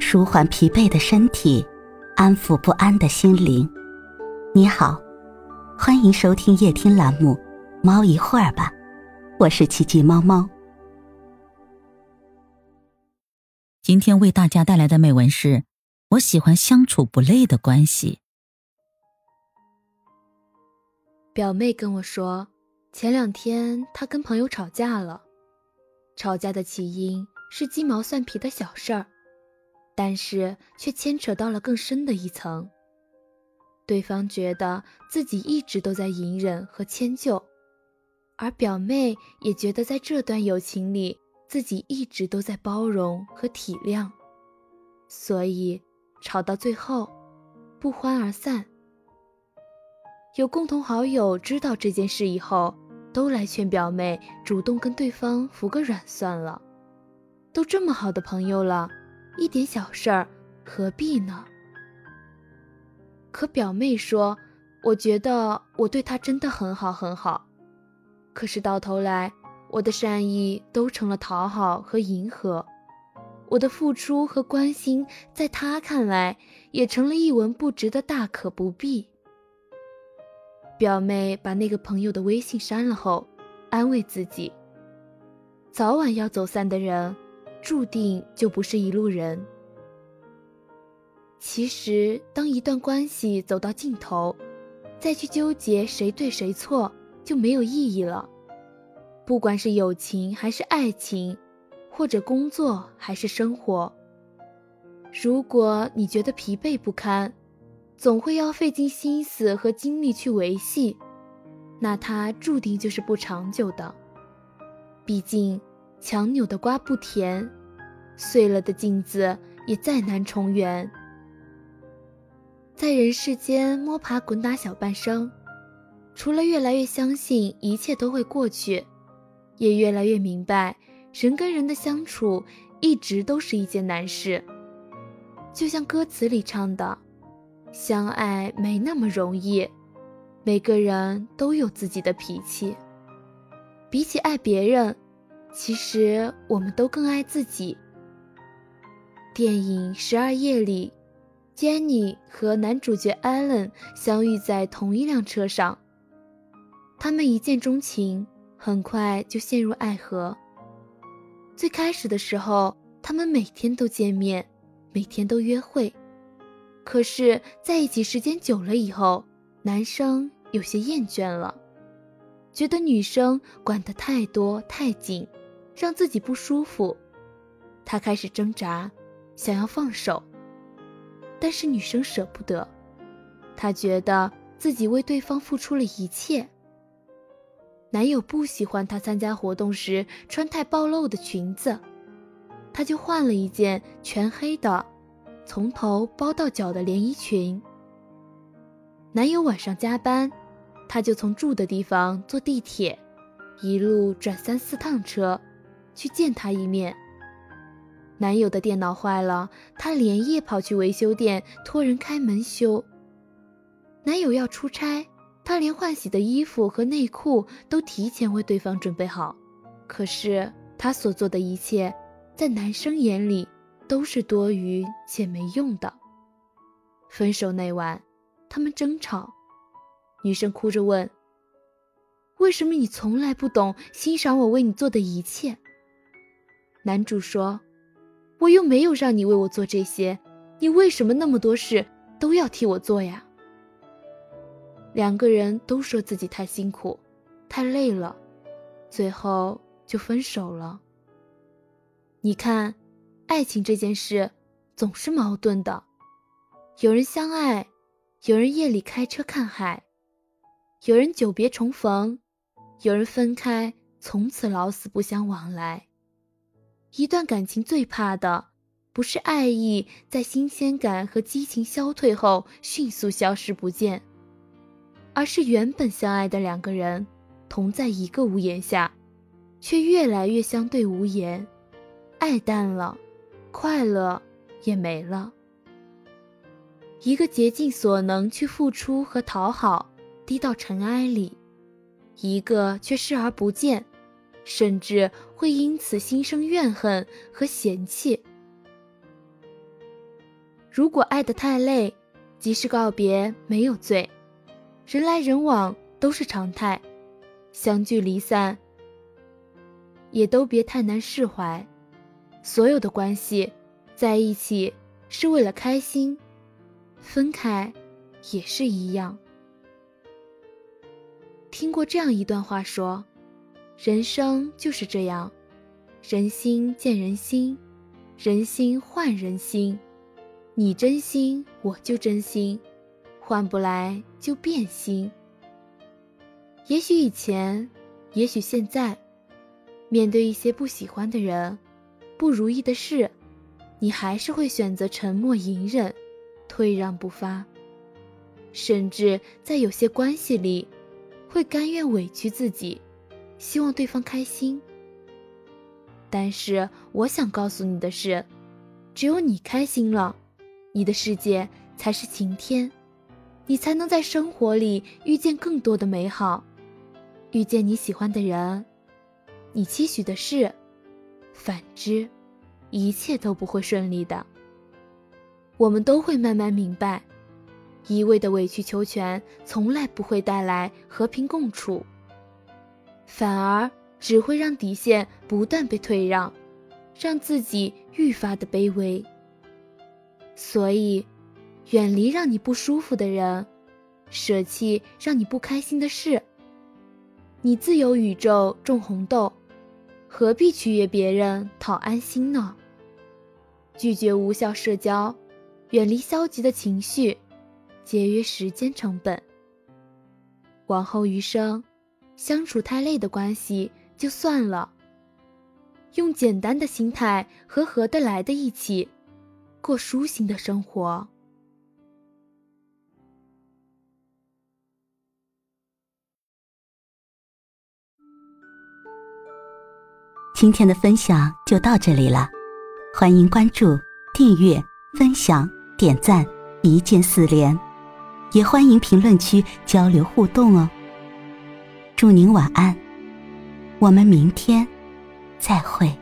舒缓疲惫的身体，安抚不安的心灵。你好，欢迎收听夜听栏目《猫一会儿吧》，我是奇迹猫猫。今天为大家带来的美文是：我喜欢相处不累的关系。表妹跟我说，前两天她跟朋友吵架了，吵架的起因是鸡毛蒜皮的小事儿。但是却牵扯到了更深的一层。对方觉得自己一直都在隐忍和迁就，而表妹也觉得在这段友情里自己一直都在包容和体谅，所以吵到最后不欢而散。有共同好友知道这件事以后，都来劝表妹主动跟对方服个软算了，都这么好的朋友了。一点小事儿，何必呢？可表妹说：“我觉得我对她真的很好很好，可是到头来，我的善意都成了讨好和迎合，我的付出和关心，在她看来也成了一文不值的大可不必。”表妹把那个朋友的微信删了后，安慰自己：早晚要走散的人。注定就不是一路人。其实，当一段关系走到尽头，再去纠结谁对谁错就没有意义了。不管是友情还是爱情，或者工作还是生活，如果你觉得疲惫不堪，总会要费尽心思和精力去维系，那它注定就是不长久的。毕竟。强扭的瓜不甜，碎了的镜子也再难重圆。在人世间摸爬滚打小半生，除了越来越相信一切都会过去，也越来越明白人跟人的相处一直都是一件难事。就像歌词里唱的：“相爱没那么容易，每个人都有自己的脾气。比起爱别人。”其实我们都更爱自己。电影《十二夜》里，Jenny 和男主角 Allen 相遇在同一辆车上，他们一见钟情，很快就陷入爱河。最开始的时候，他们每天都见面，每天都约会，可是在一起时间久了以后，男生有些厌倦了，觉得女生管得太多太紧。让自己不舒服，他开始挣扎，想要放手，但是女生舍不得，她觉得自己为对方付出了一切。男友不喜欢她参加活动时穿太暴露的裙子，她就换了一件全黑的，从头包到脚的连衣裙。男友晚上加班，她就从住的地方坐地铁，一路转三四趟车。去见他一面。男友的电脑坏了，她连夜跑去维修店托人开门修。男友要出差，她连换洗的衣服和内裤都提前为对方准备好。可是她所做的一切，在男生眼里都是多余且没用的。分手那晚，他们争吵，女生哭着问：“为什么你从来不懂欣赏我为你做的一切？”男主说：“我又没有让你为我做这些，你为什么那么多事都要替我做呀？”两个人都说自己太辛苦，太累了，最后就分手了。你看，爱情这件事总是矛盾的，有人相爱，有人夜里开车看海，有人久别重逢，有人分开，从此老死不相往来。一段感情最怕的，不是爱意在新鲜感和激情消退后迅速消失不见，而是原本相爱的两个人，同在一个屋檐下，却越来越相对无言，爱淡了，快乐也没了。一个竭尽所能去付出和讨好，低到尘埃里；一个却视而不见。甚至会因此心生怨恨和嫌弃。如果爱得太累，及时告别没有罪，人来人往都是常态，相聚离散也都别太难释怀。所有的关系，在一起是为了开心，分开也是一样。听过这样一段话说：“人生就是这样，人心见人心，人心换人心。”你真心，我就真心，换不来就变心。也许以前，也许现在，面对一些不喜欢的人、不如意的事，你还是会选择沉默隐忍、退让不发，甚至在有些关系里，会甘愿委屈自己，希望对方开心。但是，我想告诉你的是，只有你开心了。你的世界才是晴天，你才能在生活里遇见更多的美好，遇见你喜欢的人，你期许的事。反之，一切都不会顺利的。我们都会慢慢明白，一味的委曲求全，从来不会带来和平共处，反而只会让底线不断被退让，让自己愈发的卑微。所以，远离让你不舒服的人，舍弃让你不开心的事。你自有宇宙种红豆，何必取悦别人讨安心呢？拒绝无效社交，远离消极的情绪，节约时间成本。往后余生，相处太累的关系就算了，用简单的心态和合得来的一起。过舒心的生活。今天的分享就到这里了，欢迎关注、订阅、分享、点赞，一键四连，也欢迎评论区交流互动哦。祝您晚安，我们明天再会。